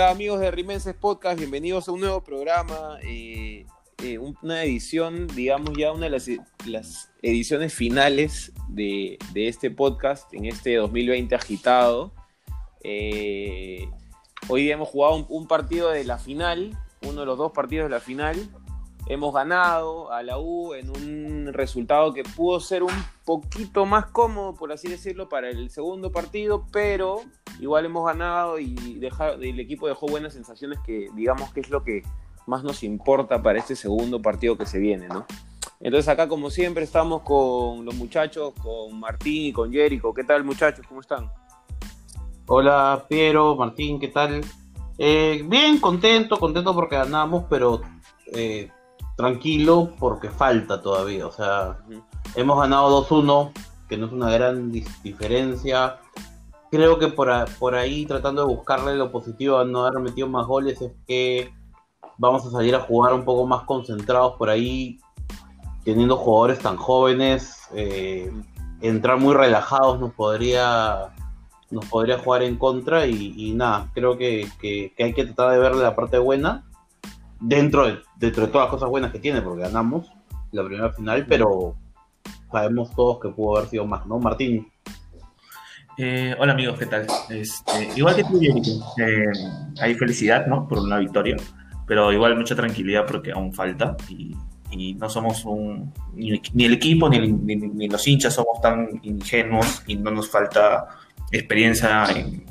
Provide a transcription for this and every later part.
Hola amigos de Rimenses Podcast, bienvenidos a un nuevo programa, eh, eh, una edición, digamos ya una de las, ediciones finales de, este podcast en este 2020 agitado. Eh, hoy hemos jugado un, partido de la final, uno de los dos partidos de la final. Hemos ganado a la U en un resultado que pudo ser un poquito más cómodo, por así decirlo, para el segundo partido, pero igual hemos ganado y el equipo dejó buenas sensaciones que digamos que es lo que más nos importa para este segundo partido que se viene, ¿no? Entonces acá como siempre estamos con los muchachos, con Martín y con Jerico. ¿Qué tal muchachos? ¿Cómo están? Hola Piero, Martín, ¿qué tal? Eh, bien, contento, contento porque ganamos, pero eh, tranquilo porque falta todavía. O sea, hemos ganado 2-1, que no es una gran diferencia. Creo que por, por ahí, tratando de buscarle lo positivo a no haber metido más goles, es que vamos a salir a jugar un poco más concentrados por ahí, teniendo jugadores tan jóvenes. Eh, entrar muy relajados nos podría nos podría jugar en contra y, nada, creo que, que, hay que tratar de verle la parte buena dentro de, dentro de todas las cosas buenas que tiene, porque ganamos la primera final, pero sabemos todos que pudo haber sido más, ¿no? Martín. Eh, hola amigos, ¿qué tal? Este, igual que tú, eh, hay felicidad, ¿no? Por una victoria, pero igual mucha tranquilidad porque aún falta y, no somos un, ni, el equipo ni, ni, los hinchas somos tan ingenuos y no nos falta experiencia en,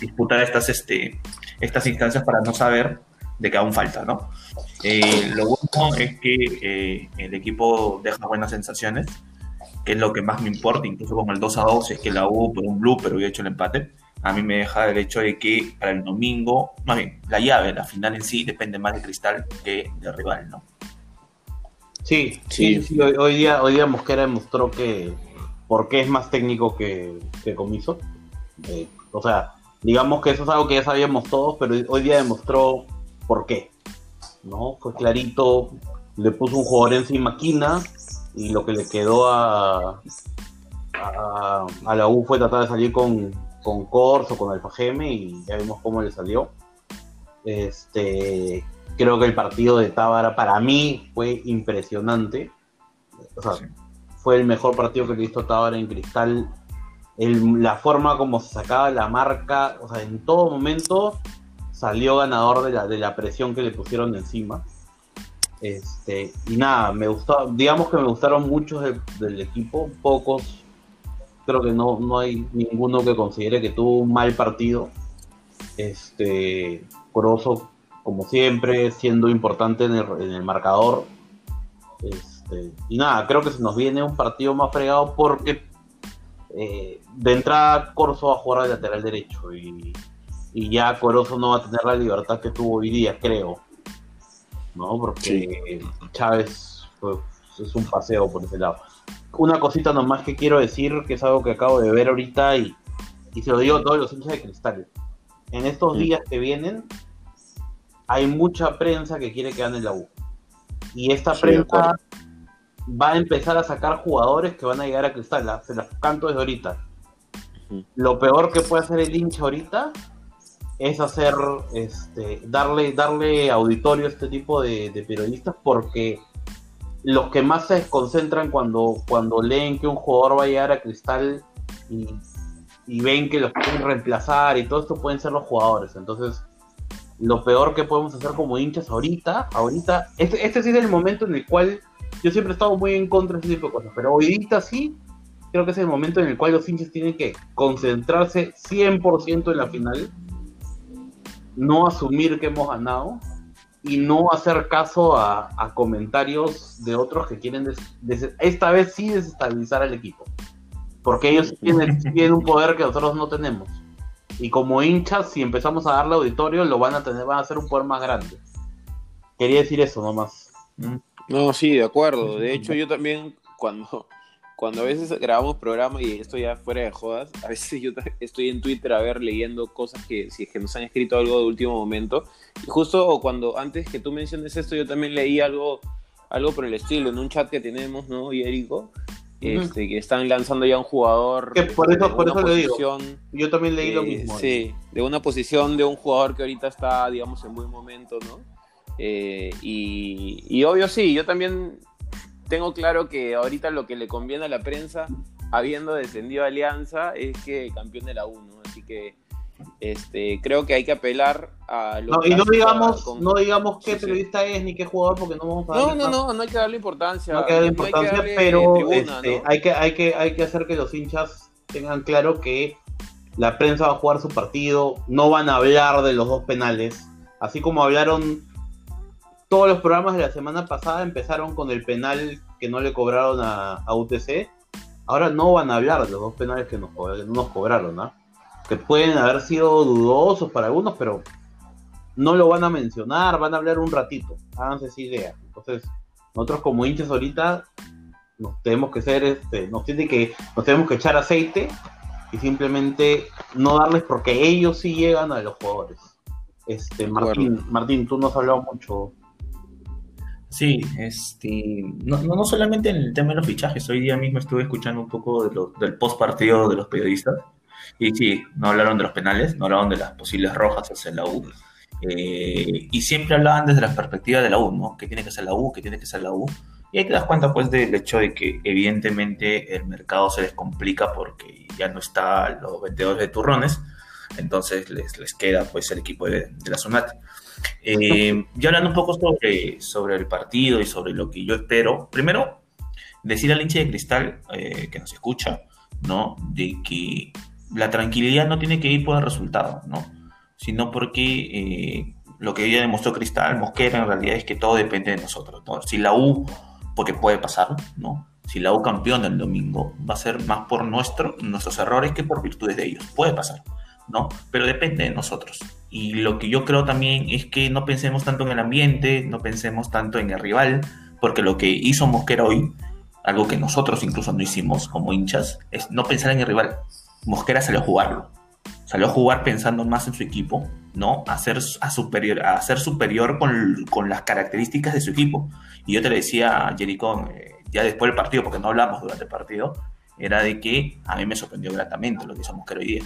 disputar estas, este, estas instancias para no saber de que aún falta, ¿no? Eh, lo bueno es que eh, el equipo deja buenas sensaciones, que es lo que más me importa, incluso con el 2 a 2, es que la U por un blue, pero había hecho el empate. A mí me deja el hecho de que para el domingo, más bien, la llave, la final en sí, depende más de Cristal que de rival, ¿no? Sí, sí, sí, hoy, día, hoy día Mosquera demostró que por qué es más técnico que, que Comiso. Eh, o sea, digamos que eso es algo que ya sabíamos todos, pero hoy día demostró por qué. ¿no? Fue clarito, le puso un jugador encima Quina y lo que le quedó a, a, la U fue tratar de salir con, con Corso, con Alfa Geme y ya vimos cómo le salió. Este, creo que el partido de Tábara para mí fue impresionante. fue el mejor partido que he visto Tábara en Cristal. la forma como se sacaba la marca, o sea, en todo momento salió ganador de la, de la presión que le pusieron encima. Este, y nada, me gustó, digamos que me gustaron muchos del, equipo, pocos, creo que no, no hay ninguno que considere que tuvo un mal partido. Este, Corozo, como siempre, siendo importante en el, marcador. Este, y nada, creo que se nos viene un partido más fregado porque eh, de entrada Corso va a jugar al lateral derecho y y ya Corozo no va a tener la libertad que tuvo hoy día, creo. ¿No? Porque Chávez pues, es un paseo por ese lado. Una cosita nomás que quiero decir, que es algo que acabo de ver ahorita y, y se lo digo a todos los hinchas de cristal. En estos días que vienen, hay mucha prensa que quiere que gane la U. Y esta prensa va a empezar a sacar jugadores que van a llegar a cristal. Se las canto desde ahorita. Lo peor que puede hacer el hincha ahorita es hacer, este, darle, darle auditorio a este tipo de, periodistas porque los que más se concentran cuando, cuando leen que un jugador va a llegar a Cristal y, ven que los pueden reemplazar y todo esto pueden ser los jugadores. Entonces, lo peor que podemos hacer como hinchas ahorita, ahorita, este, este sí es el momento en el cual yo siempre he estado muy en contra de ese tipo de cosas, pero ahorita sí, creo que es el momento en el cual los hinchas tienen que concentrarse 100% en la final no asumir que hemos ganado y no hacer caso a, comentarios de otros que quieren esta vez sí desestabilizar al equipo. Porque ellos tienen, tienen, un poder que nosotros no tenemos. Y como hinchas, si empezamos a darle auditorio, lo van a tener, van a hacer un poder más grande. Quería decir eso nomás. No, sí, de acuerdo. De hecho, yo también cuando cuando a veces grabamos programas y esto ya fuera de jodas, a veces yo estoy en Twitter a ver leyendo cosas que si es que nos han escrito algo de último momento. Y justo cuando antes que tú menciones esto, yo también leí algo, algo por el estilo en un chat que tenemos, ¿no? Y Erico. este, que están lanzando ya un jugador. Que por eso, de por eso le digo. Yo también leí lo eh, mismo. Sí, de una posición de un jugador que ahorita está, digamos, en buen momento, ¿no? Eh, y, y obvio sí, yo también tengo claro que ahorita lo que le conviene a la prensa, habiendo descendido a Alianza, es que campeón de la 1. Así que este, creo que hay que apelar a lo No, y no digamos, con- no digamos qué Sí, sí. periodista es ni qué jugador, porque no vamos a No, no, no, no hay que darle importancia. no hay que darle no hay que importancia, darle pero tribuna, este, ¿no? hay, que, hay, que, hay que hacer que los hinchas tengan claro que la prensa va a jugar su partido, no van a hablar de los dos penales, así como hablaron todos los programas de la semana pasada, empezaron con el penal que no le cobraron a, a UTC, ahora no van a hablar de los dos penales que nos, nos cobraron, ¿ah? que pueden haber sido dudosos para algunos, pero no lo van a mencionar, van a hablar un ratito, háganse esa idea. Entonces, nosotros como hinchas ahorita nos tenemos que ser, este, nos tiene que, nos tenemos que echar aceite y simplemente no darles porque ellos sí llegan a los jugadores. Este, Martín, Martín, tú nos has hablado mucho. Sí, este, no, no, solamente en el tema de los fichajes, hoy día mismo estuve escuchando un poco de lo- del post partido de los periodistas y sí, no hablaron de los penales, no hablaron de las posibles rojas hacia la U eh, y siempre hablaban desde la perspectiva de la U, ¿no? Que tiene que ser la U, que tiene que ser la U y ahí te das cuenta pues del hecho de que evidentemente el mercado se les complica porque ya no está los vendedores de turrones, entonces les, les queda pues el equipo de, de la Sunat. Eh, ya hablando un poco sobre, sobre el partido y sobre lo que yo espero, primero, decir al hincha de cristal eh, que nos escucha, ¿no? De que la tranquilidad no tiene que ir por el resultado, ¿no? Sino porque eh, lo que ya demostró Cristal, Mosquera, en realidad es que todo depende de nosotros, ¿no? Si la U, porque puede pasar, ¿no? Si la U campeona el domingo, va a ser más por nuestro, nuestros errores que por virtudes de ellos. Puede pasar, ¿no? Pero depende de nosotros. Y lo que yo creo también es que no pensemos tanto en el ambiente, no pensemos tanto en el rival, porque lo que hizo Mosquera hoy, algo que nosotros incluso no hicimos como hinchas, es no pensar en el rival. Mosquera salió a jugarlo. Salió a jugar pensando más en su equipo, ¿no? A ser, a superior, a ser superior con, con las características de su equipo. Y yo te le decía a Jericón, eh, ya después del partido, porque no hablamos durante el partido, era de que a mí me sorprendió gratamente lo que hizo Mosquera hoy día.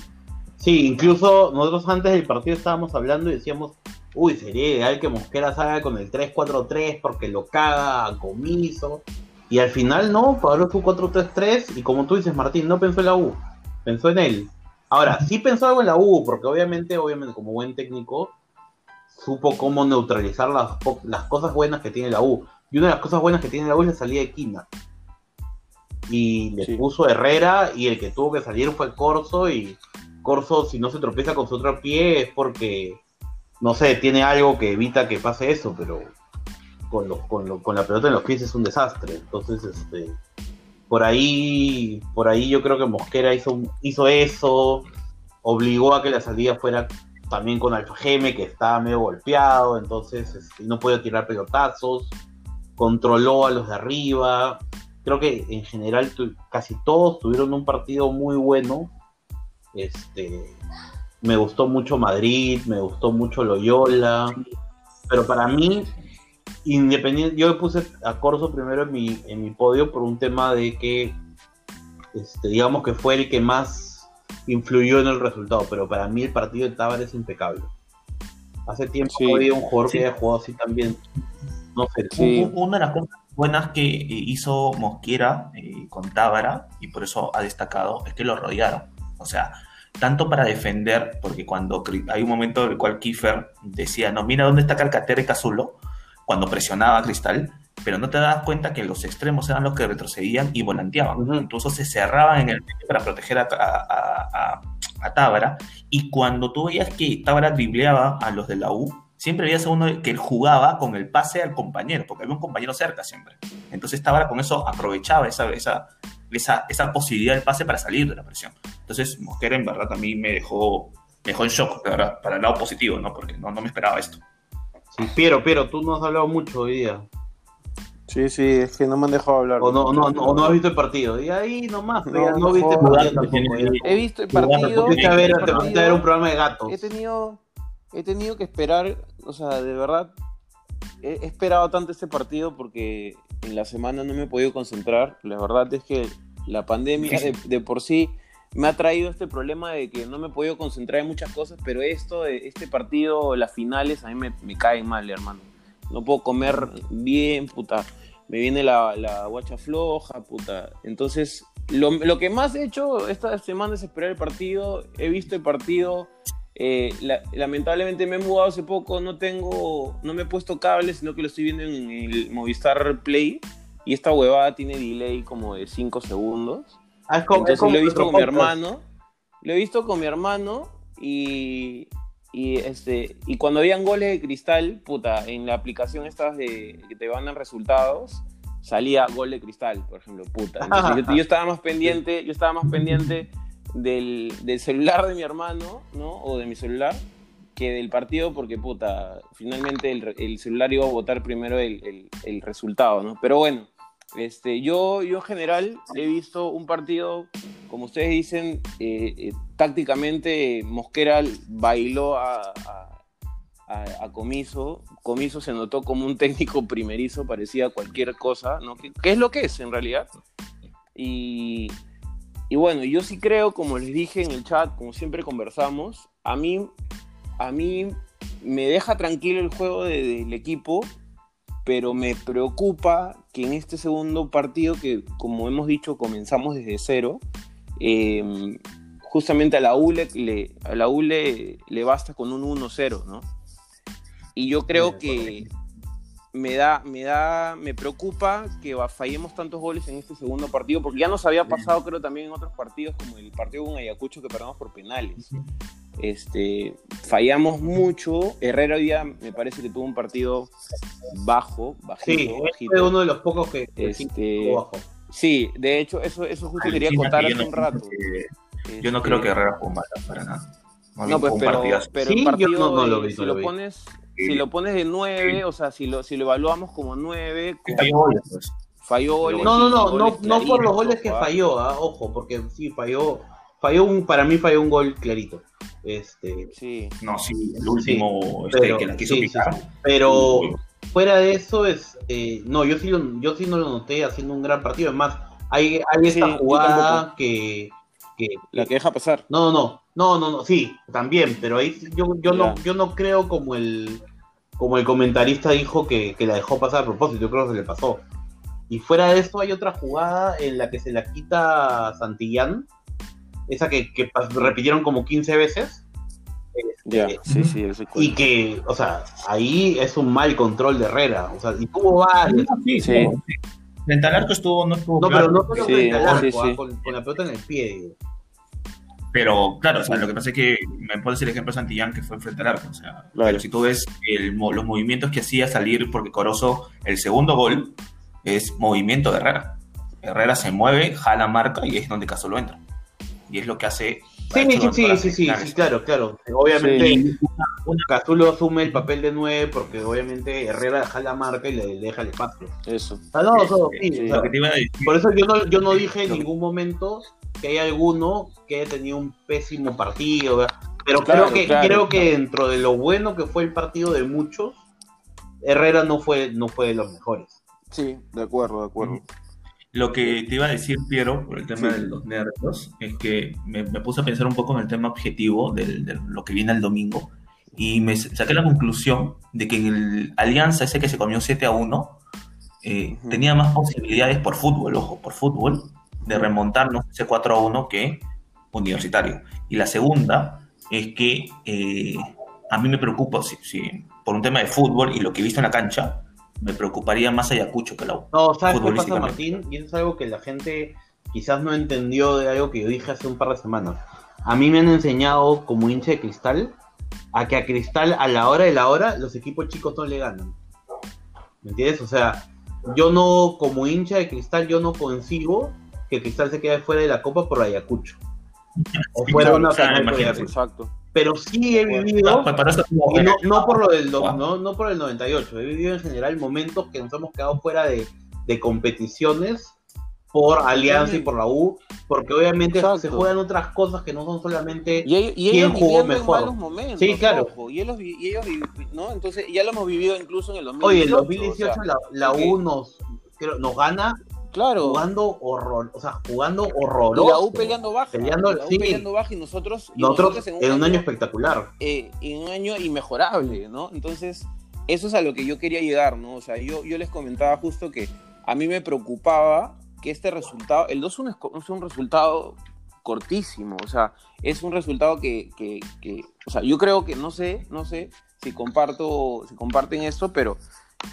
Sí, incluso nosotros antes del partido estábamos hablando y decíamos, uy, sería ideal que Mosquera salga con el 3-4-3 porque lo caga a comiso. Y al final no, Pablo fue 4-3-3 y como tú dices, Martín, no pensó en la U, pensó en él. Ahora, sí pensó algo en la U, porque obviamente, obviamente, como buen técnico, supo cómo neutralizar las, las cosas buenas que tiene la U. Y una de las cosas buenas que tiene la U es la salida de Quina. Y le Sí. puso Herrera y el que tuvo que salir fue Corso y Corso si no se tropieza con su otro pie es porque, no sé, tiene algo que evita que pase eso, pero con, los- con, lo- con la pelota en los pies es un desastre. Entonces, este, por ahí, por ahí yo creo que Mosquera hizo, hizo eso, obligó a que la salida fuera también con Alfa Geme, que estaba medio golpeado, entonces este, no podía tirar pelotazos, controló a los de arriba. Creo que en general casi todos tuvieron un partido muy bueno. Este, me gustó mucho Madrid, me gustó mucho Loyola, pero para mí, independiente, yo puse a Corso primero en mi, en mi podio por un tema de que, este, digamos que fue el que más influyó en el resultado, pero para mí el partido de Tábara es impecable. Hace tiempo Sí. no había un jugador Sí. que haya jugado así también. No sé, Sí. Una de las cosas buenas que eh, hizo Mosquera eh, con Tábara, y por eso ha destacado, es que lo rodearon. O sea, tanto para defender, porque cuando hay un momento en el cual Kiefer decía, no, mira dónde está Calcaterra y Cazulo, cuando presionaba a Cristal, pero no te das cuenta que los extremos eran los que retrocedían y volanteaban. Ujú. Incluso se cerraban en el medio para proteger a, a, a- a- a Tábara. Y cuando tú veías que Tábara dribleaba a los de la U, siempre veías a uno que él jugaba con el pase al compañero, porque había un compañero cerca siempre. Entonces Tábara con eso aprovechaba esa, esa, esa, esa posibilidad del pase para salir de la presión. Entonces Mosquera en verdad a mí me dejó, me dejó en shock, de verdad, para el lado positivo, ¿no? Porque no, no me esperaba esto. Sí, Piero, Piero, tú no has hablado mucho hoy día. Sí, sí, es que no me han dejado hablar. O no, no, no, o no has visto el partido. Y ahí nomás, No, ya no, no viste el partido tampoco. He visto el partido. Te a ver, te a un programa de gatos. He tenido, he tenido que esperar, o sea, de verdad, he, he esperado tanto este partido porque en la semana no me he podido concentrar. La verdad es que La pandemia de, por sí me ha traído este problema de que no me he podido concentrar en muchas cosas, pero esto, este partido, las finales, a mí me, me caen mal, hermano. No puedo comer bien, puta. Me viene la, la guacha floja, puta. Entonces, lo, lo que más he hecho esta semana es esperar el partido. He visto el partido. Eh, la- lamentablemente me he mudado hace poco, no tengo, no me he puesto cable, sino que lo estoy viendo en el Movistar Play. Y esta huevada tiene delay como de 5 segundos. Ah, es como- es Entonces como lo he visto con mi hermano. Lo he visto con mi hermano y, y, este, y cuando habían goles de cristal, puta, en la aplicación estas de que te mandan resultados, salía gol de cristal, por ejemplo, puta. Entonces, yo, yo estaba más pendiente, yo estaba más pendiente del, del celular de mi hermano, ¿no? O de mi celular, que del partido, porque puta, finalmente el, el celular iba a votar primero el, el- el resultado, ¿no? Pero bueno, este, yo, yo en general he visto un partido, como ustedes dicen, eh, eh, tácticamente Mosquera bailó a, a- Comiso. Comiso se notó como un técnico primerizo, parecía cualquier cosa, ¿no? ¿Qué, qué es lo que es en realidad? Y, y bueno, yo sí creo, como les dije en el chat, como siempre conversamos, a mí, a mí me deja tranquilo el juego de- del equipo, pero me preocupa que en este segundo partido, que como hemos dicho, comenzamos desde cero, eh, justamente a la U, le, a la U le, le basta con un 1-0, ¿no? Y yo creo que me da, me da, me preocupa que fallemos tantos goles en este segundo partido, porque ya nos había pasado, creo, también en otros partidos, como el partido con Ayacucho que perdamos por penales. Este, fallamos mucho. Herrera hoy día me parece que tuvo un partido bajo, bajito, Sí, este es uno de los pocos que, Este, bajo. Sí, de hecho, eso, eso justo quería contar que hace un rato. que- Yo no Este, creo que Herrera jugó mal para nada. No, pues, pero, pero Sí, el yo partido, no- no lo de- vi, si lo lo vi. pones. Si lo pones de 9, Sí. o sea, si lo, si lo evaluamos como 9, Que falló goles, pues. falló goles. No, no, no, no, no por los goles que falló, ah, ojo, porque sí, falló, falló un, para mí falló un gol clarito. Este, Sí, No, sí, el último este, pero- que la quiso sí, sí, picar. pero fuera de eso es, eh, no, yo sí, lo- yo sí no lo noté haciendo un gran partido. Además, hay, hay Sí, esta jugada que, que, la que deja pasar. no, no, no, no, no, sí, también, pero ahí yo, yo no, yo no creo como el, como el comentarista dijo que, que la dejó pasar a propósito, yo creo que se le pasó. Y fuera de eso hay otra jugada en la que se la quita Santillán, esa que, que repitieron como 15 veces. Ya, Eh, sí, sí, ese Y que, o sea, ahí es un mal control de Herrera. O sea, y tuvo varios. Sí, Sí. Frente al arco estuvo, no estuvo No, claro, pero no solo Sí, frente al arco, sí, ah. Con, con la pelota en el pie. digo. Pero claro, o sea, lo que pasa es que me pones el ejemplo de Santillán que fue frente al arco. O sea, Claro. pero si tú ves el los movimientos que hacía salir, porque Corozo, el segundo gol es movimiento de Herrera. Herrera se mueve, jala marca y es donde Casolo entra. Y es lo que hace. Sí, sí, sí, sí, sí, sí, claro, claro. Obviamente, una- Cazulo asume el papel de 9 porque obviamente Herrera deja la marca y le deja el espacio. Eso. Ah, no, no, sí, Sí. o sea, lo que te iba a decir, por eso yo no, yo no dije en Lo ningún momento que hay alguno que haya tenido un pésimo partido, ¿verdad? pero Claro, creo que claro. creo que dentro de lo bueno que fue el partido de muchos, Herrera no fue no fue de los mejores. Sí, de acuerdo, de acuerdo. Lo que te iba a decir, Piero, por el tema Sí. de los nervios, es que me, me puse a pensar un poco en el tema objetivo del- de, lo que viene el domingo y me saqué la conclusión de que el Alianza, ese que se comió 7 a 1, eh, tenía más posibilidades por fútbol, ojo, por fútbol, de remontarnos ese 4 a 1 que Universitario. Y la segunda es que eh, a mí me preocupa, si, si- por un tema de fútbol y lo que he visto en la cancha, me preocuparía más Ayacucho que la U. No, ¿sabes qué pasa. Martín? Y eso es algo que la gente quizás no entendió de algo que yo dije hace un par de semanas. A mí me han enseñado como hincha de cristal a que a cristal a la hora de la hora los equipos chicos no le ganan. ¿Me entiendes? O sea, yo no, como hincha de cristal, yo no consigo que cristal se quede fuera de la copa por Ayacucho. O Sí, fuera una o final por. Ayacucho. Exacto. Pero sí he vivido No, pues y no, no por lo del no, no por el 98, he vivido en general momentos que nos hemos quedado fuera de, de competiciones por Alianza y por la U, porque obviamente Exacto. se juegan otras cosas que no son solamente Y, ellos- y ¿Quién ellos jugó viviendo en mejor? malos momentos. Sí, claro. ojo, y ellos, y ellos ¿no? Entonces ya lo hemos vivido incluso en el 2018. Oye, en o 2018 sea, la, la U nos, creo, nos gana Claro. jugando horror, o sea, jugando horroroso. Y la U peleando baja. Peleando- la U sí. peleando baja y nosotros, y Nosotros en un año año, espectacular. eh, en un año inmejorable, ¿no? Entonces, eso es a lo que yo quería llegar, ¿no? O sea, yo, yo les comentaba justo que a mí me preocupaba que este resultado, el 2-1 es, co- es un resultado cortísimo, o sea, es un resultado que, que, que- o sea, yo creo que, no sé, no sé si comparto, si comparten esto, pero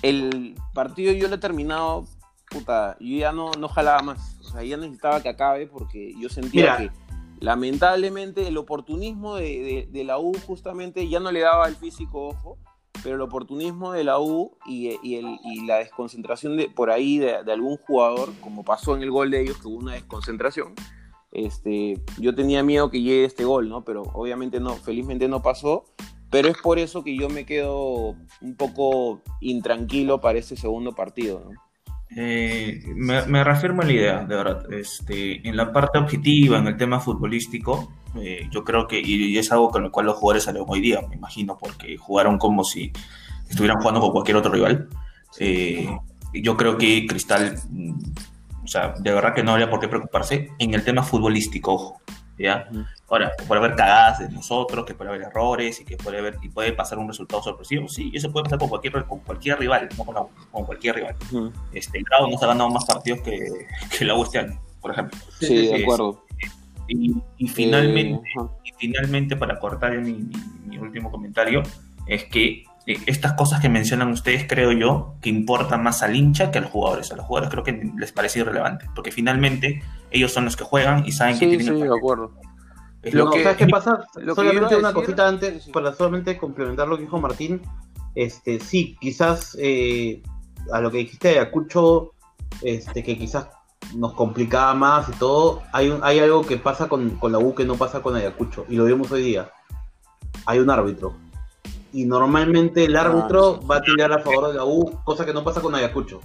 el partido yo lo he terminado, puta, yo ya no, no jalaba más, o sea, ya necesitaba que acabe porque yo sentía Mira. que lamentablemente el oportunismo de, de- de la U justamente ya no le daba el físico, ojo, pero el oportunismo de la U y, y el- y la desconcentración de, por ahí de, de algún jugador, como pasó en el gol de ellos, que hubo una desconcentración, este, yo tenía miedo que llegue este gol, ¿no? Pero obviamente no, felizmente no pasó, pero es por eso que yo me quedo un poco intranquilo para este segundo partido, ¿no? Eh, me, me reafirmo en la idea, de verdad. Este, en la parte objetiva, en el tema futbolístico, eh, yo creo que, y, es algo con lo cual los jugadores salieron hoy día, me imagino, porque jugaron como si estuvieran jugando con cualquier otro rival. Eh, yo creo que Cristal, mm, o sea, de verdad que no habría por qué preocuparse en el tema futbolístico, ojo, ¿ya? Ahora, que puede haber cagadas de nosotros, que puede haber errores y que puede haber y puede pasar un resultado sorpresivo. Sí, eso puede pasar con cualquier, con cualquier rival, no con, la- con cualquier rival. Este, el Grau nos ha ganado más partidos que, que la U este año, por ejemplo. Sí, de acuerdo. Y, y finalmente, Eh, y finalmente, para cortar mi, mi- mi último comentario, es que estas cosas que mencionan ustedes, creo yo, que importan más al hincha que a los jugadores. A los jugadores creo que les parece irrelevante, porque finalmente ellos son los que juegan y saben que Sí, tienen sí, que de acuerdo. Es Lo No, que- ¿Sabes qué pasa? lo que solamente a una decir- cosita antes, para solamente complementar lo que dijo Martín. Este, sí, quizás eh, a lo que dijiste de Ayacucho, este, que quizás nos complicaba más y todo, hay, un- hay algo que pasa con, con la U que no pasa con Ayacucho, y lo vimos hoy día. Hay un árbitro. Y normalmente el árbitro Ah, sí. va a tirar a favor de la U, cosa que no pasa con Ayacucho.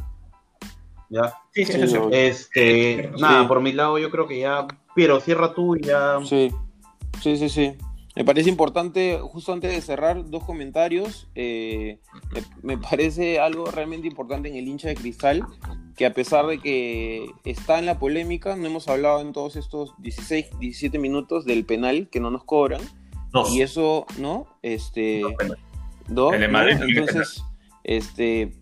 ¿Ya? Sí, sí, Sí. Este, Sí. nada, por mi lado yo creo que ya, pero cierra tú y ya. Sí, sí, sí, sí. Me parece importante, justo antes de cerrar, dos comentarios. Eh, me, me parece algo realmente importante en el hincha de cristal, que a pesar de que está en la polémica, no hemos hablado en todos estos 16, 17 minutos del penal que no nos cobran. Dos. Y eso, ¿no? Este, Dos Entonces, este,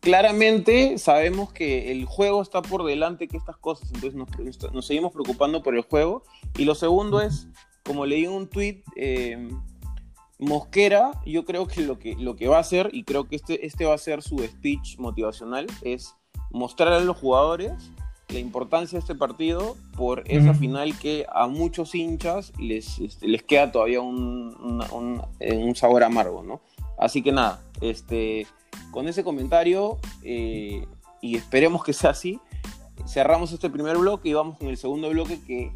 claramente sabemos que el juego está por delante que estas cosas, entonces nos, nos seguimos preocupando por el juego. Y lo segundo es, como leí en un tweet, Mosquera, yo creo que lo, que lo que va a hacer, y creo que este, este va a ser su speech motivacional, es mostrar a los jugadores la importancia de este partido por esa final que a muchos hinchas les, este, les queda todavía un, una- un- eh, un sabor amargo, ¿no? Así que nada, este, con ese comentario, eh, y esperemos que sea así, cerramos este primer bloque y vamos con el segundo bloque que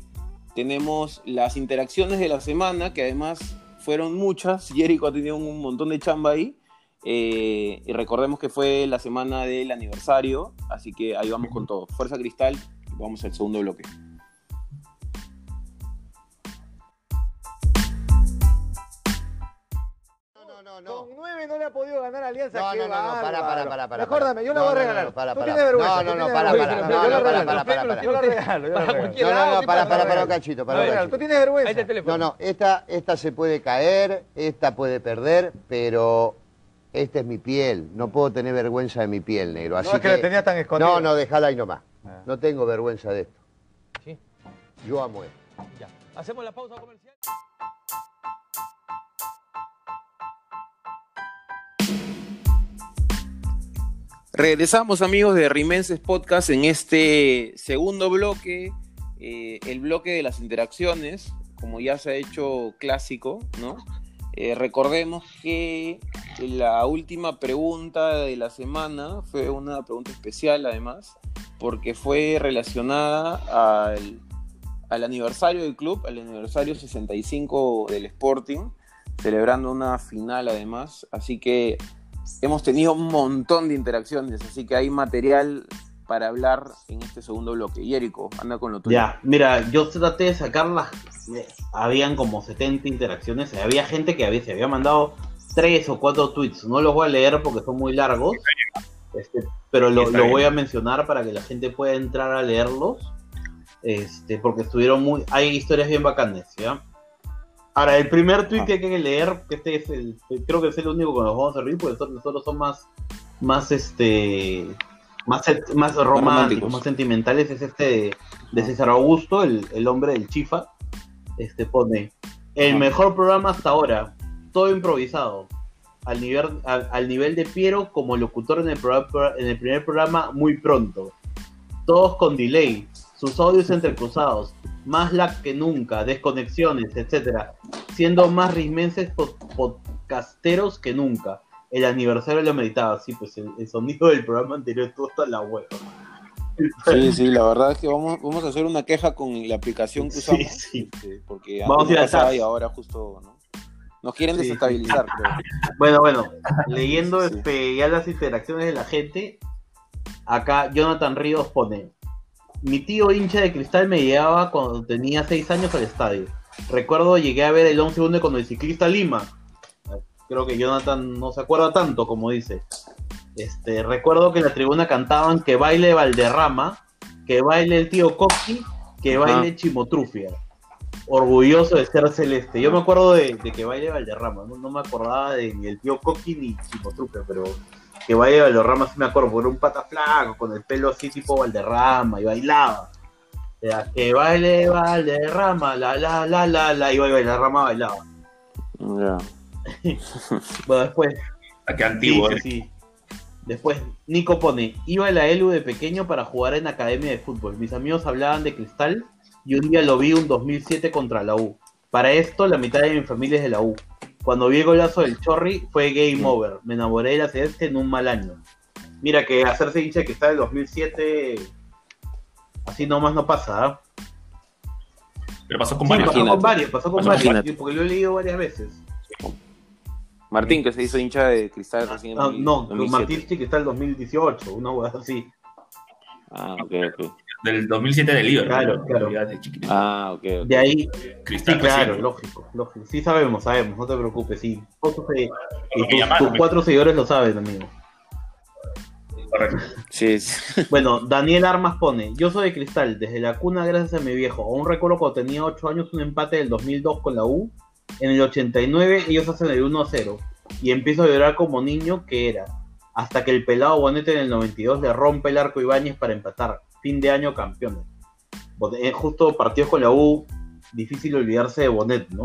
tenemos las interacciones de la semana, que además fueron muchas. Jericho ha tenido un montón de chamba ahí. Eh, y recordemos que fue la semana del aniversario, así que ahí vamos con todo. Fuerza Cristal, vamos al segundo bloque. No, no, no. Con nueve no le ha podido ganar a Alianza. No, no, no, no, para, para, para, para. Mejor dame, yo la voy a no, regalar. no, para, Tú para. tienes vergüenza. No, no, para, para, no, no, para, regalo. para, para, para. Yo la regalo, yo la Para regalo. cualquier No, no, para, para para, para regalar. un cachito, para La un regalo. Tú tienes vergüenza. No, no, esta, esta se puede caer, esta puede perder, pero esta es mi piel. No puedo tener vergüenza de mi piel, negro. Así No, es que la tenías tan escondida. No, no, dejala ahí nomás. Ah. No tengo vergüenza de esto. Sí. Yo amo esto. Ya. Hacemos la pausa comercial. Regresamos amigos de Rimenses Podcast en este segundo bloque, eh, el bloque de las interacciones, como ya se ha hecho clásico, ¿no? Eh, recordemos que la última pregunta de la semana fue una pregunta especial además, porque fue relacionada al, al aniversario del club, al aniversario 65 del Sporting, celebrando una final además, así que hemos tenido un montón de interacciones, así que hay material para hablar en este segundo bloque. Yerico, anda con lo tuyo. Ya, mira, yo traté de sacarlas. Habían como 70 interacciones. Había gente que había, se había mandado tres o cuatro tweets. No los voy a leer porque son muy largos. Este, pero lo, voy a mencionar para que la gente pueda entrar a leerlos. Este, porque estuvieron muy. Hay historias bien bacanes, ¿ya? Ahora, el primer tweet Ah. que hay que leer, que este es el. Creo que es el único que nos vamos a reír, porque nosotros, nosotros son más. Más este. Más, más románticos, románticos. más sentimentales, es este de, de César Augusto, el, el hombre del Chifa. Este pone. El Ajá. mejor programa hasta ahora, todo improvisado. Al nivel, al, al nivel de Piero como locutor en el, programa, en el primer programa muy pronto. Todos con delay, sus audios entrecruzados, más lag que nunca, desconexiones, etcétera, siendo más rismenses pod- podcasteros que nunca. El aniversario lo meditaba, sí, pues el, el sonido del programa anterior estuvo hasta la hueva. Sí, sí, la verdad es que vamos, vamos a hacer una queja con la aplicación que Sí, usamos. sí. este, porque Vamos a ir TAS. y ahora justo ¿no? nos quieren Sí, sí. desestabilizar, creo. Bueno, bueno, leyendo Sí. este, ya las interacciones de la gente, acá Jonathan Ríos pone, mi tío hincha de cristal me llevaba cuando tenía 6 años al estadio. Recuerdo llegué a ver el 11 1 con el ciclista Lima. Creo que Jonathan no se acuerda tanto, como dice. Este, recuerdo que en la tribuna cantaban que baile Valderrama, que baile el tío Coqui, que Ajá. baile Chimotrufia. Orgulloso de ser celeste. Yo me acuerdo de, de que baile Valderrama, no, no me acordaba de ni el tío Coqui ni Chimotrufia, pero que baile Valderrama sí me acuerdo, porque era un pata flaco, con el pelo así tipo Valderrama, y bailaba. O sea, que baile Valderrama, la la la la la, y Valderrama bailaba. Bueno, después Qué antiguo. Sí, eh. sí, sí. Después, Nico pone, iba a la ELU de pequeño para jugar en academia de fútbol. Mis amigos hablaban de cristal y un día lo vi un 2007 contra la U. Para esto, la mitad de mi familia es de la U. Cuando vi el golazo del Chorri, fue game over. Me enamoré de la celeste en un mal año. Mira que hacerse hincha de cristal del 2007, así nomás no pasa, ¿ah? Pero pasó con Sí, varios. pasó con varios, pasó con Pasó- varios, porque lo he leído varias veces. Martín, que se hizo hincha de cristal recién en Ah, 2000- no, 2007. Martín sí que está el 2018, una hueá así. Ah, ok, ok. Del 2007 de Liverpool. Claro, ¿no? claro. De. Ah, ok. De ahí, Cristal Sí, claro, recién. lógico, lógico. Sí sabemos, sabemos, no te preocupes, sí. Se- Me tus, llamaron, tus me- cuatro seguidores lo saben, amigo. Correcto. Sí, sí. Bueno, Daniel Armas pone, yo soy de Cristal, desde la cuna gracias a mi viejo. Aún recuerdo cuando tenía 8 años un empate del 2002 con la U. En el 89 ellos hacen el 1-0 y empiezo a llorar como niño que era. Hasta que el pelado Bonete en el 92 le rompe el arco Ibáñez para empatar. Fin de año campeones. Eh, Justo partidos con la U, difícil olvidarse de Bonet, ¿no?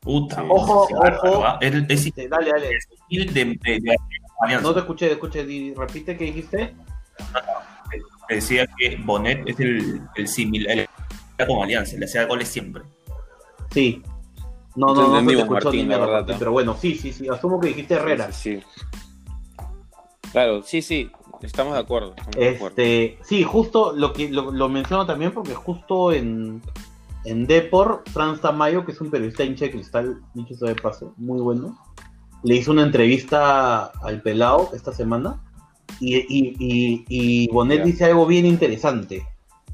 Puta. Sí. Ojo, ojo. Es, es Sí, Dale, dale. el de, de- de Alianza. No te escuché, escuché, repite qué dijiste. Decía que Bonet es el, el similar con Alianza, le hacía goles siempre. Sí. No, No no, no, te escuchó Martín, ni la verdad, pero bueno, sí, sí, sí, asumo que dijiste Herrera. Sí, sí. Claro, sí, sí. Estamos de acuerdo. estamos de acuerdo. Este, sí, justo lo que lo, lo menciono también porque justo en, en Depor, Franz Tamayo, que es un periodista hincha de cristal, dicho sea de paso, muy bueno, le hizo una entrevista al pelado esta semana y, y, y, y Bonet dice algo bien interesante.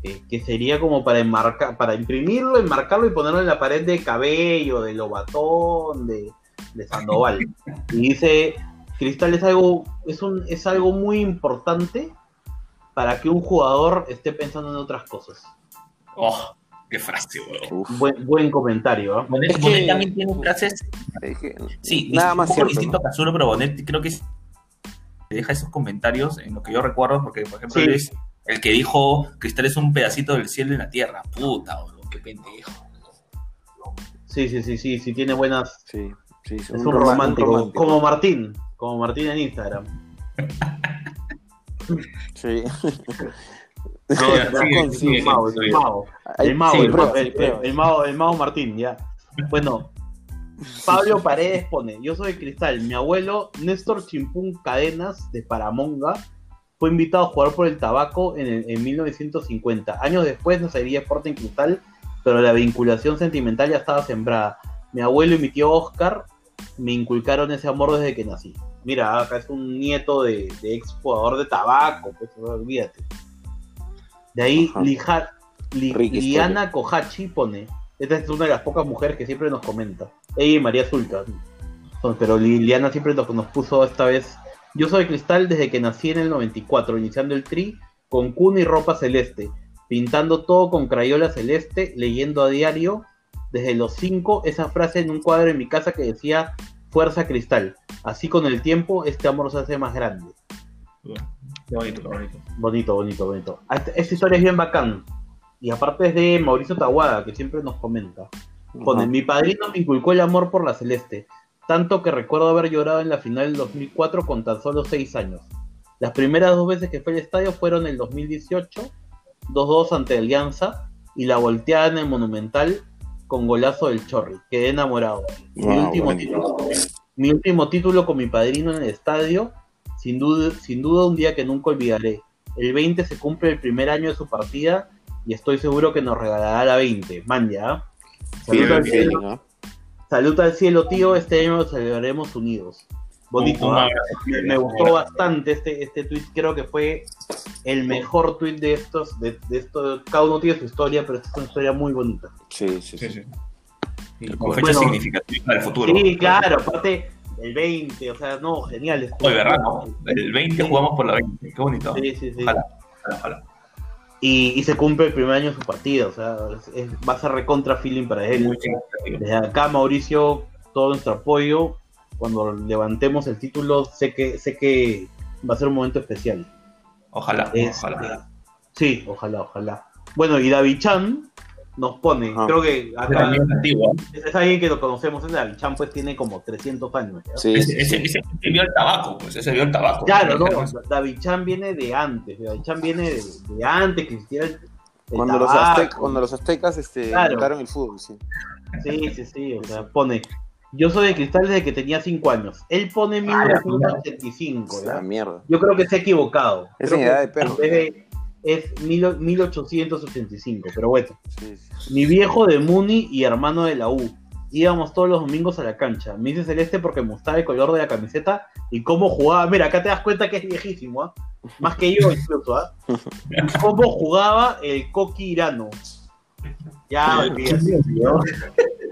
Eh, que sería como para enmarcar, para imprimirlo, enmarcarlo y ponerlo en la pared de cabello, de Lobatón, de, de Sandoval. y dice, Cristal es algo, es un, es algo muy importante para que un jugador esté pensando en otras cosas. Oh, qué frase. Uf, Buen, buen comentario. Bonet, Es que- Bonet también tiene frases. es que Sí, nada es más un poco cierto. distinto ¿no? a Cazuro, pero Bonet creo que es- deja esos comentarios en lo que yo recuerdo, porque por ejemplo Sí. él es el que dijo Cristal es un pedacito del cielo en la tierra. Puta, weón, qué pendejo. Sí, sí, sí, sí, sí, tiene buenas. Sí, sí, Es un, romántico, Como Martín, como Martín en Instagram. Sí. El mago, el, mago, el- mago, el mago Martín, ya. Bueno, Pablo Paredes pone, yo soy cristal, mi abuelo Néstor Chimpún Cadenas de Paramonga fue invitado a jugar por el tabaco en, el- en 1950. Años después no sería Sporting Cristal, pero la vinculación sentimental ya estaba sembrada. Mi abuelo y mi tío Oscar me inculcaron ese amor desde que nací. Mira, acá es un nieto de, de ex jugador de tabaco, pues olvídate. De ahí, Ajá. Lija- Li- historia. Liana Kohachi pone. Esta es una de las pocas mujeres que siempre nos comenta. Ella y María Zulca. Son- Pero Liliana siempre nos, nos puso esta vez Yo soy cristal desde que nací en el 94, iniciando el tri con cuna y ropa celeste, pintando todo con crayola celeste, leyendo a diario desde los 5 esa frase en un cuadro en mi casa que decía Fuerza Cristal. Así con el tiempo este amor se hace más grande. Bonito, bonito. Bonito, bonito, bonito. Ah, Esta, historia es bien bacán. Y aparte es de Mauricio Taguada, que siempre nos comenta. Pone, mi padrino me inculcó el amor por la celeste, tanto que recuerdo haber llorado en la final del 2004 con tan solo 6 años. Las primeras dos veces que fue al estadio fueron el 2018, 2-2 ante Alianza, y la volteada en el Monumental con golazo del Chorri. Quedé enamorado. Mi, último bueno. título, mi último título con mi padrino en el estadio, sin duda, sin duda un día que nunca olvidaré. El 20 se cumple el primer año de su partida y estoy seguro que nos regalará la 20. Man, ya. Salud al, cielo, tío. Este año lo celebraremos unidos. Bonito, abrazo. me, me gustó bastante este, este tweet. Creo que fue el mejor tweet de estos. De, de esto, cada uno tiene su historia, pero esta es una historia muy bonita. Sí, sí, Sí, sí. sí. Con fecha Bueno. significativa para el futuro. Sí, claro, aparte el 20, o sea, no, genial. estuvo- Oye, ¿verdad? no? El 20 jugamos por la 20. Qué bonito. Sí, sí, sí. Ojalá, ojalá, ojalá. Y, y se cumple el primer año de su partida, o sea, es- va a ser recontra feeling para él. Muy. Desde acá, Mauricio, todo nuestro apoyo. Cuando levantemos el título, sé que, sé que va a ser un momento especial. Ojalá, Es- ojalá. Sí, ojalá, ojalá. Bueno, y David Chan nos pone, Ajá. creo que acá también es antiguo. es alguien que lo conocemos, es David Chan, pues tiene como 300 años. ¿ya? Sí, Ese, ese, vio el tabaco, pues ese vio el tabaco. Claro, no, David Chan viene de antes, David Chan viene de, de antes que existiera el, el Cuando los, aztec- cuando los aztecas este, Claro. inventaron el fútbol, sí. Sí, sí, sí, o sea, pone, yo soy de cristal desde que tenía 5 años. Él pone 1985, La ¿ya? mierda. Yo creo que se ha equivocado. Es edad de perro. en vez de- es mil- 1885, pero bueno. Sí, sí. Mi viejo de Muni y hermano de la U. Íbamos todos los domingos a la cancha. Me hice celeste porque me gustaba el color de la camiseta y cómo jugaba. Mira, acá te das cuenta que es viejísimo, ¿ah? Más que yo incluso, ¿ah? Cómo jugaba el Coqui Irano. Ya, olvídate, ¿no?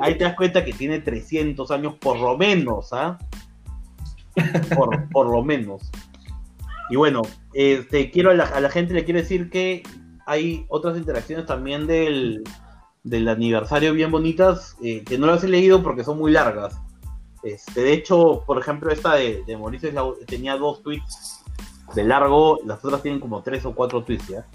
Ahí te das cuenta que tiene 300 años por lo menos, ¿ah? Por, por lo menos. Y bueno, este, quiero a la, gente le quiero decir que hay otras interacciones también del, del aniversario bien bonitas, eh, que no las he leído porque son muy largas. Este, de hecho, por ejemplo, esta de, de Mauricio tenía dos tweets de largo, las otras tienen como tres o cuatro tweets ya.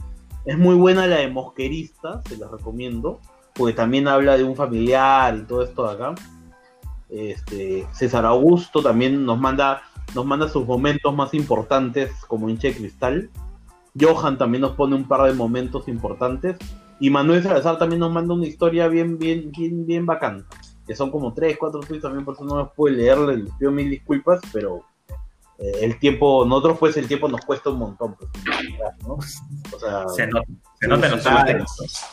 Es muy buena la de Mosquerista, se las recomiendo, porque también habla de un familiar y todo esto de acá. Este, César Augusto también nos manda, nos manda sus momentos más importantes como hincha de cristal. Johan también nos pone un par de momentos importantes. Y Manuel Salazar también nos manda una historia bien, bien, bien, bien bacán. Que son como tres, cuatro tweets también, por eso no los pude leer, les pido mil disculpas, pero eh, el tiempo, nosotros pues el tiempo nos cuesta un montón, pues, ¿no? O sea, Se nota, se nota en los Claro.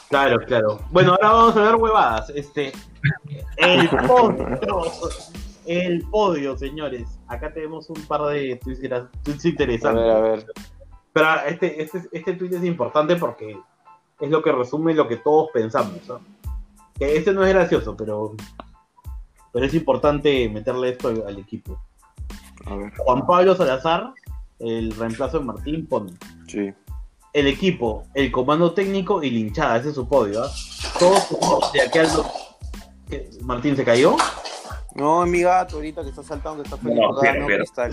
Claro, claro. Bueno, ahora vamos a ver huevadas. Este, el el podio, señores. Acá tenemos un par de tweets, tweets A interesantes. ver, a ver. Pero este, este, este tweet es importante porque es lo que resume lo que todos pensamos. ¿no? Que este no es gracioso, pero, pero es importante meterle esto al, al equipo. A ver. Juan Pablo Salazar, el reemplazo de Martín, pone Sí. el equipo, el comando técnico y la hinchada, ese es su podio. ¿ah? Todos de aquí al. Martín se cayó. No, es mi gato ahorita que está saltando, que está feliz No, porque espera, ganó espera. Cristal.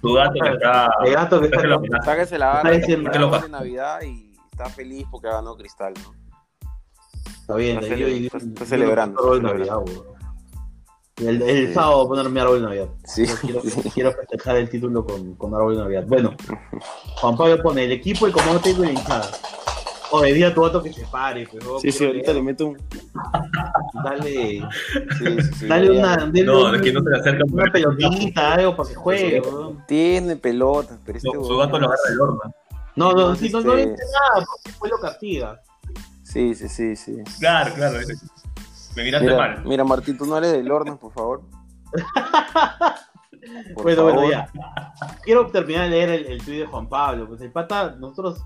Tu gato que está. El gato que está la Está barra diciendo- porque Déjalo es de Navidad y está feliz porque ganó Cristal, ¿no? Está bien, Está yo- yo- está- yo- está yo celebrando, no está Navidad, El, el Sí. sábado voy a poner mi árbol de Navidad. Sí. Quiero festejar el título con, con árbol de Navidad. Bueno, Juan Pablo pone el equipo, el comando técnico y la hinchada. Oye, dile a tu gato que se pare, pero Sí, sí, ahorita le meto un. Dale, Sí, sí, sí, dale ya, una, dale No, un- es que no se le acerca una pelotita, algo para que juegue, weón. Tiene pelotas, pero este. Su, su gato lo agarra el horno. No, no, No, si no, no este- dice nada, porque después lo castiga. Sí, sí, sí, sí. Claro, claro. ese. Me miraste Mira, mal. mira, Martín, tú no eres del horno, por favor. Por bueno, favor. bueno, ya. Quiero terminar de leer el, el tuit de Juan Pablo. Pues el pata, nosotros,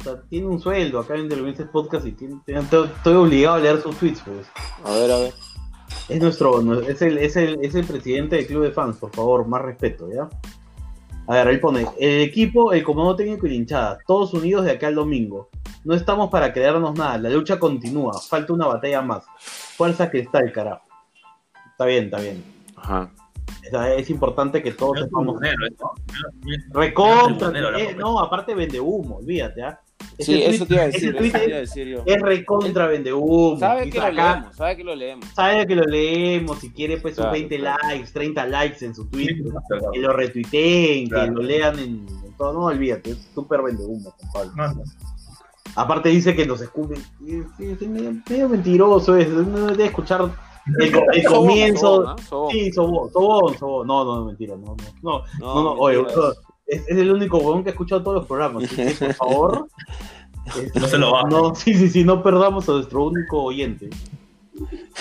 o sea, tiene un sueldo acá en Delincuentes Podcast y tiene, tiene- estoy, estoy obligado a leer sus tweets, pues. A ver, a ver. Es nuestro, es el, es el, es el presidente del club de fans, por favor, más respeto, ¿ya? A ver, él pone, el equipo, el comando técnico y la hinchada, todos unidos de acá al domingo. No estamos para creernos nada, la lucha continúa, falta una batalla más. Fuerza cristal, carajo. Está bien, está bien. Ajá. O sea, es importante que todos. Medio- Recontra, eh, no, aparte vende humo, olvídate, ¿ah? Ese Sí, tweet- eso te iba a ese decir, tweet eso te iba a es, decir yo. es recontra vende humo. Sabe que lo acá, leemos, sabe que lo leemos. sabe que lo leemos, si quiere pues sus Claro, 20 claro. likes, 30 likes en su tweet, Sí, claro. que lo retuiteen, Claro. que lo lean en, en todo, no olvídate, es súper vende humo, compadre. No, no. Aparte dice que nos escupe, sí, sí, es medio, medio mentiroso, es, no debe escuchar el, el comienzo, sobón, ¿ah? Sobón. sí, sobón, sobón, sobón, no, no, mentira, no, no, no, No, no, no, oye, mentiras. Es, es el único huevón que ha escuchado todos los programas, así que, por favor. este, No se lo baje. No, sí, sí, sí, no perdamos a nuestro único oyente.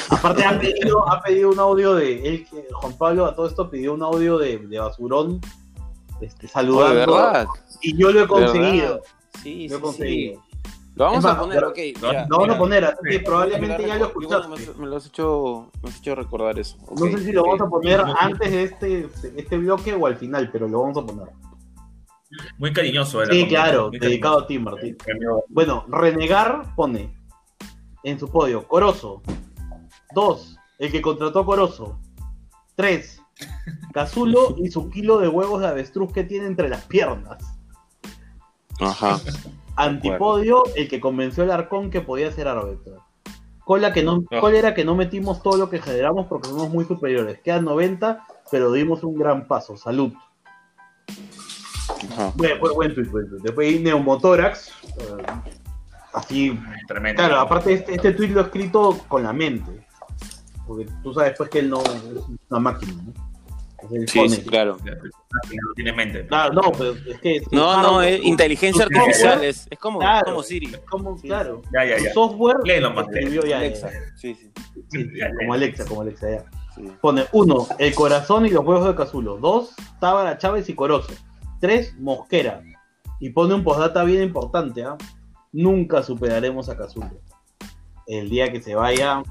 Aparte, ha pedido, ha pedido un audio de él, que- Juan Pablo, a todo esto pidió un audio de, de Basurón, este, Oh, de saludando. verdad. y yo lo he conseguido. Sí, Lo he sí, conseguido. sí. Lo vamos a poner, lo- ok. lo- mira, Lo vamos mira. a poner, así que Me probablemente ya lo escuchaste. Me, me lo has hecho, me has hecho recordar eso. No sé si lo vamos a poner antes de este, este bloque o al final, pero lo vamos a poner. Muy cariñoso era. Sí, como- claro, dedicado cariñoso. a ti, Martín. Bueno, Renegar pone en su podio Corozo. Dos, el que contrató a Corozo. Tres, Cazulo y su kilo de huevos de avestruz que tiene entre las piernas. Ajá. Antipodio, el que convenció al Arcón que podía ser árbitro. Cola que no, No. cólera que no metimos todo lo que generamos porque somos muy superiores. Quedan 90, pero dimos un gran paso. Salud. Ajá. Buen, buen, tweet, buen tweet. Después Neumotórax. eh, así. Tremendo. Claro, aparte este, este tweet lo he escrito con la mente. Porque tú sabes pues que él no es una máquina, ¿no? Sí, sí, claro. No tiene mente. Claro, no, pero es que. No, no, es inteligencia artificial, es, es como, Claro. como Siri. Es como, Sí, claro. Ya, ya, ya. software Léelo más, escribió ya, ya, Alexa. ya. Sí, sí. Sí, sí, Ya, ya. como Alexa, como Alexa, ya. sí. Pone uno, el corazón y los huevos de Cazulo. Dos, Tábara Chávez y Corozo. Tres, Mosquera. Y pone un postdata bien importante, ¿ah? Nunca superaremos a Cazulo. El día que se vaya,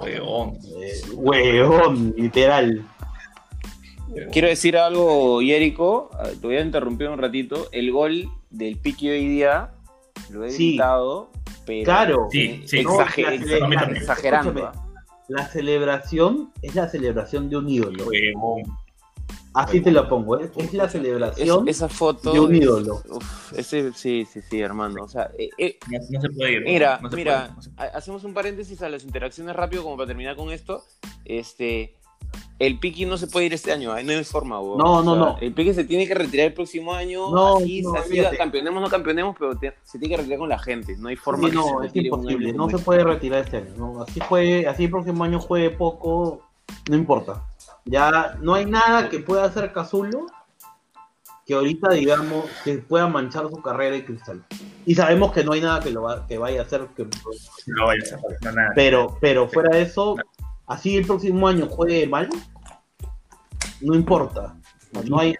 Huevón. eh, huevón, literal. Quiero decir algo, Yérico, ah, te voy a interrumpir un ratito. El gol del Piqui hoy día lo he Sí. gritado, pero Claro. Sí, sí. exage- No, exa- a mí también. exagerando. La celebración es la celebración de un ídolo. Huevón. Así te lo pongo, ¿eh? es la Es- celebración esa foto de un es- ídolo. uf, ese, sí, sí, sí, hermano. O sea, eh, eh, No, no se puede ir. Mira, no se mira, puede, no se ha- hacemos un paréntesis a las interacciones rápido como para terminar con esto. Este, el Piqui no se puede ir este año, ahí no hay forma, weón. No, no, no. El Piqui se tiene que retirar el próximo año, No, así, no, así, campeonemos, no campeonemos, pero te- se tiene que retirar con la gente, no hay forma Sí, no, es imposible, no se puede retirar este año. ¿no? Así juegue, así el próximo año juegue poco, no importa. Ya no hay nada que pueda hacer Cazulo que ahorita digamos que pueda manchar su carrera en cristal. Y sabemos que no hay nada que lo va- que vaya a hacer que No vaya a nada. pero pero fuera de eso, así el próximo año juegue mal, no importa. No hay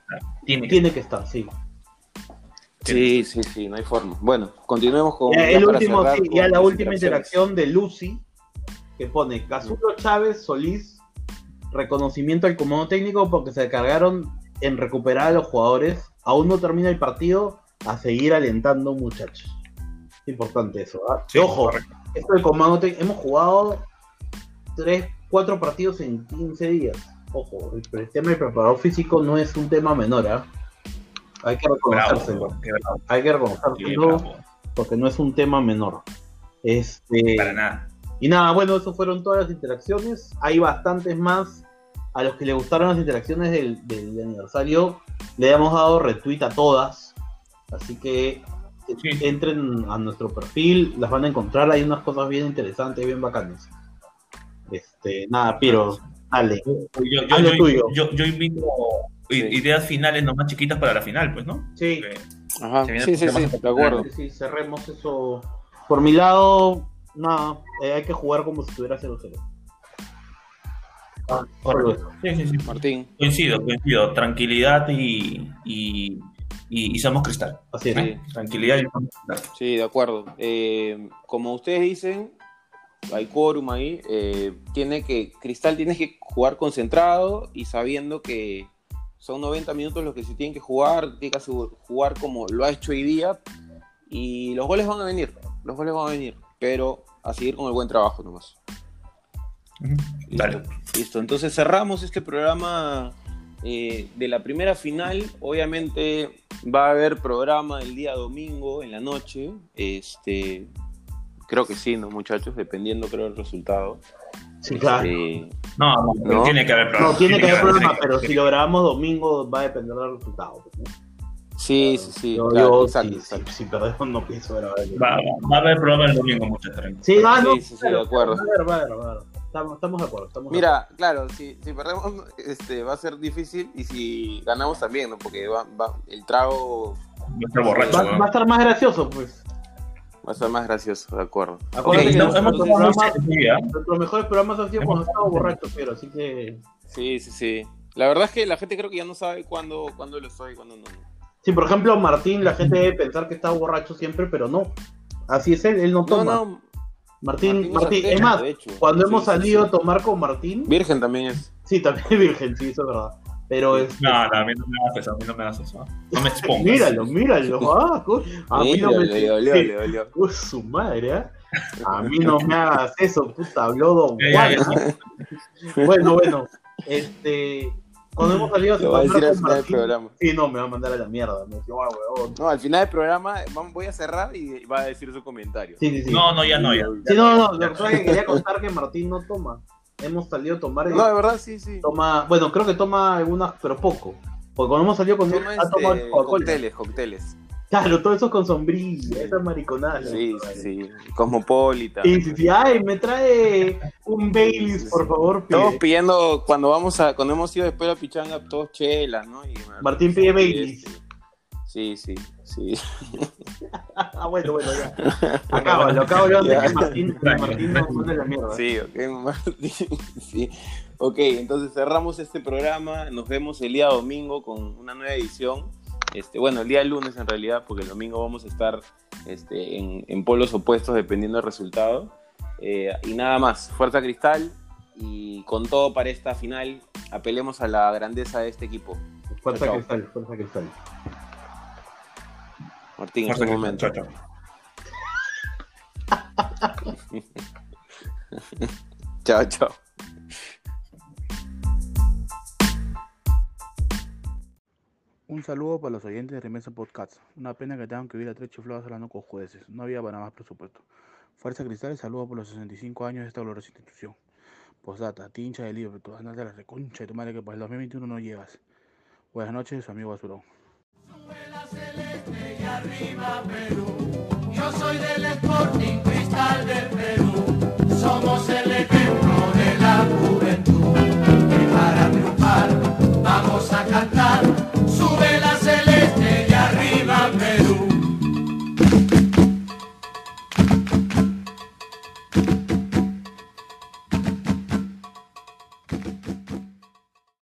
Tiene que- tiene que estar, sí. Sí, sí, sí, no hay forma. Bueno, continuemos con. Ya, el último, cerrar sí, con ya la última interacción de Lucy, que pone Cazulo Chávez Solís, reconocimiento al comando técnico porque se cargaron en recuperar a los jugadores. Aún no termina el partido, a seguir alentando, muchachos. Es importante eso. Sí, ojo, correcto. esto del comando técnico, hemos jugado 3, 4 partidos en 15 días. Ojo, el, el tema del preparador físico no es un tema menor, ¿ah? Hay que reconocérselo. Bravo, qué bravo. Hay que reconocérselo porque no es un tema menor. Este, Para nada. Y nada, bueno, eso fueron todas las interacciones. Hay bastantes más. A los que les gustaron las interacciones del, del aniversario, le hemos dado retweet a todas. Así que Sí. entren a nuestro perfil, las van a encontrar. Hay unas cosas bien interesantes, bien bacanas. Este, nada, Piro, dale. Yo, yo, Haz lo yo, tuyo. yo, yo invito ideas finales nomás chiquitas para la final, pues, ¿no? Sí, Eh, Ajá, sí, sí, sí, de acuerdo. sí, sí, cerremos eso. Por mi lado, nada, eh, hay que jugar como si estuviera 0-0. Ah. Sí, sí, sí. Martín. Coincido, coincido. Tranquilidad y, y, y, y somos cristal. Así es. Sí. Tranquilidad y somos cristal. Sí, de acuerdo. Eh, como ustedes dicen, hay quórum ahí. eh, tiene que, Cristal tiene que jugar concentrado y sabiendo que, son 90 minutos los que se tienen que jugar, tiene que jugar como lo ha hecho hoy día y los goles van a venir, los goles van a venir, pero a seguir con el buen trabajo nomás. Dale. Listo, listo. entonces cerramos este programa eh, de la primera final. Obviamente va a haber programa el día domingo en la noche. Este, creo que sí, ¿no, muchachos? Dependiendo, creo, del resultado. Sí, claro. Eh, No, no, No. tiene que haber programa. No, tiene que haber que- pero si lo grabamos domingo va a depender del resultado. pues, ¿no? Sí, sí, sí. Yo, claro, yo, exacto, si, exacto. si- si perdemos no pienso grabar. el- Va, va- va a haber programa el domingo, muchas tranquilos. Sí, ah, no, Sí, sí, sí, de acuerdo. Va a haber, va a haber, va a haber. Estamos, estamos de acuerdo. Estamos de Mira, claro, si, si perdemos este, va a ser difícil y si ganamos también, ¿no? Porque va, va- el trago Va a estar borracho, va, ¿no? va a estar más gracioso, pues. va a ser más gracioso, de acuerdo. Acuérdate Ok, que no, nuestros programas- mejores programas han sido cuando estamos borrachos, pero así que. Sí, sí, sí. La verdad es que la gente creo que ya no sabe cuándo, cuándo lo soy y cuándo no. Sí, por ejemplo, Martín, la gente debe pensar que está borracho siempre, pero no. Así es él, él no No, toma. no. Martín, Martín Martín, es es más, cuando Sí, hemos salido sí. a tomar con Martín, Virgen también es. sí, también es virgen, sí, eso es verdad. Pero es. No, no, a mí no me hagas eso, a mí no me hagas eso. No me expongas. Míralo, míralo. Ah, a mí no me. le dolió, sí. le dolió. Uy, su madre, ¿eh? A mí no me hagas eso, puta, habló Don Juan. ya. Bueno, bueno, este. Cuando hemos salido a Lo va a decir al del programa. sí, no, me va a mandar a la mierda. Me dice, "Ah, huevón". No, al final del programa voy a cerrar y va a decir su comentario. Sí, sí, sí. No, no, ya no, ya. Sí, no, no, lo que pasa es que quería contar que Martín no toma. Hemos salido a tomar No, de verdad, sí, sí. toma, bueno, creo que toma algunas, pero poco. Porque cuando hemos salido con él, Toma ha tomado este, cócteles, cócteles. Claro, todo eso con sombrilla, esa mariconada. Sí, sí, sí. Cosmopolita. Sí, sí, sí. Ay, me trae un Baileys, Sí, sí, por favor. pide. Estamos pidiendo, cuando vamos a, cuando hemos ido después a Pichanga, todos chelas, ¿no? Y, Martín pide Baileys. Este, Sí, sí, sí. Ah, bueno, bueno, ya. Acábalo, acábalo antes Ya. que Martín, que Martín nos mande la mierda. Sí, ok, Martín. Sí. Ok, entonces cerramos este programa. Nos vemos el día domingo con una nueva edición. Este, bueno, el día lunes en realidad, porque el domingo vamos a estar este, en, en polos opuestos dependiendo del resultado. Eh, y nada más, fuerza cristal y con todo para esta final, apelemos a la grandeza de este equipo. Fuerza Chao. cristal, fuerza cristal. Martín, en Fuerza que- momento. chao, chao. Chao, Un saludo para los oyentes de Remesa Podcast. Una pena que tengan que vivir a tres chiflados hablando con jueces. No había para más presupuesto. Fuerza Cristal, saludo por los 65 años de esta gloriosa institución. Postdata, tincha de Liverpool, andate a la reconcha de tu madre que para el 2021 no llegas. Buenas noches, su amigo Azulón. celeste y arriba Perú. Yo soy del Sporting Cristal del Perú. Somos el ejemplo de la juventud. Y para triunfar, vamos a cantar.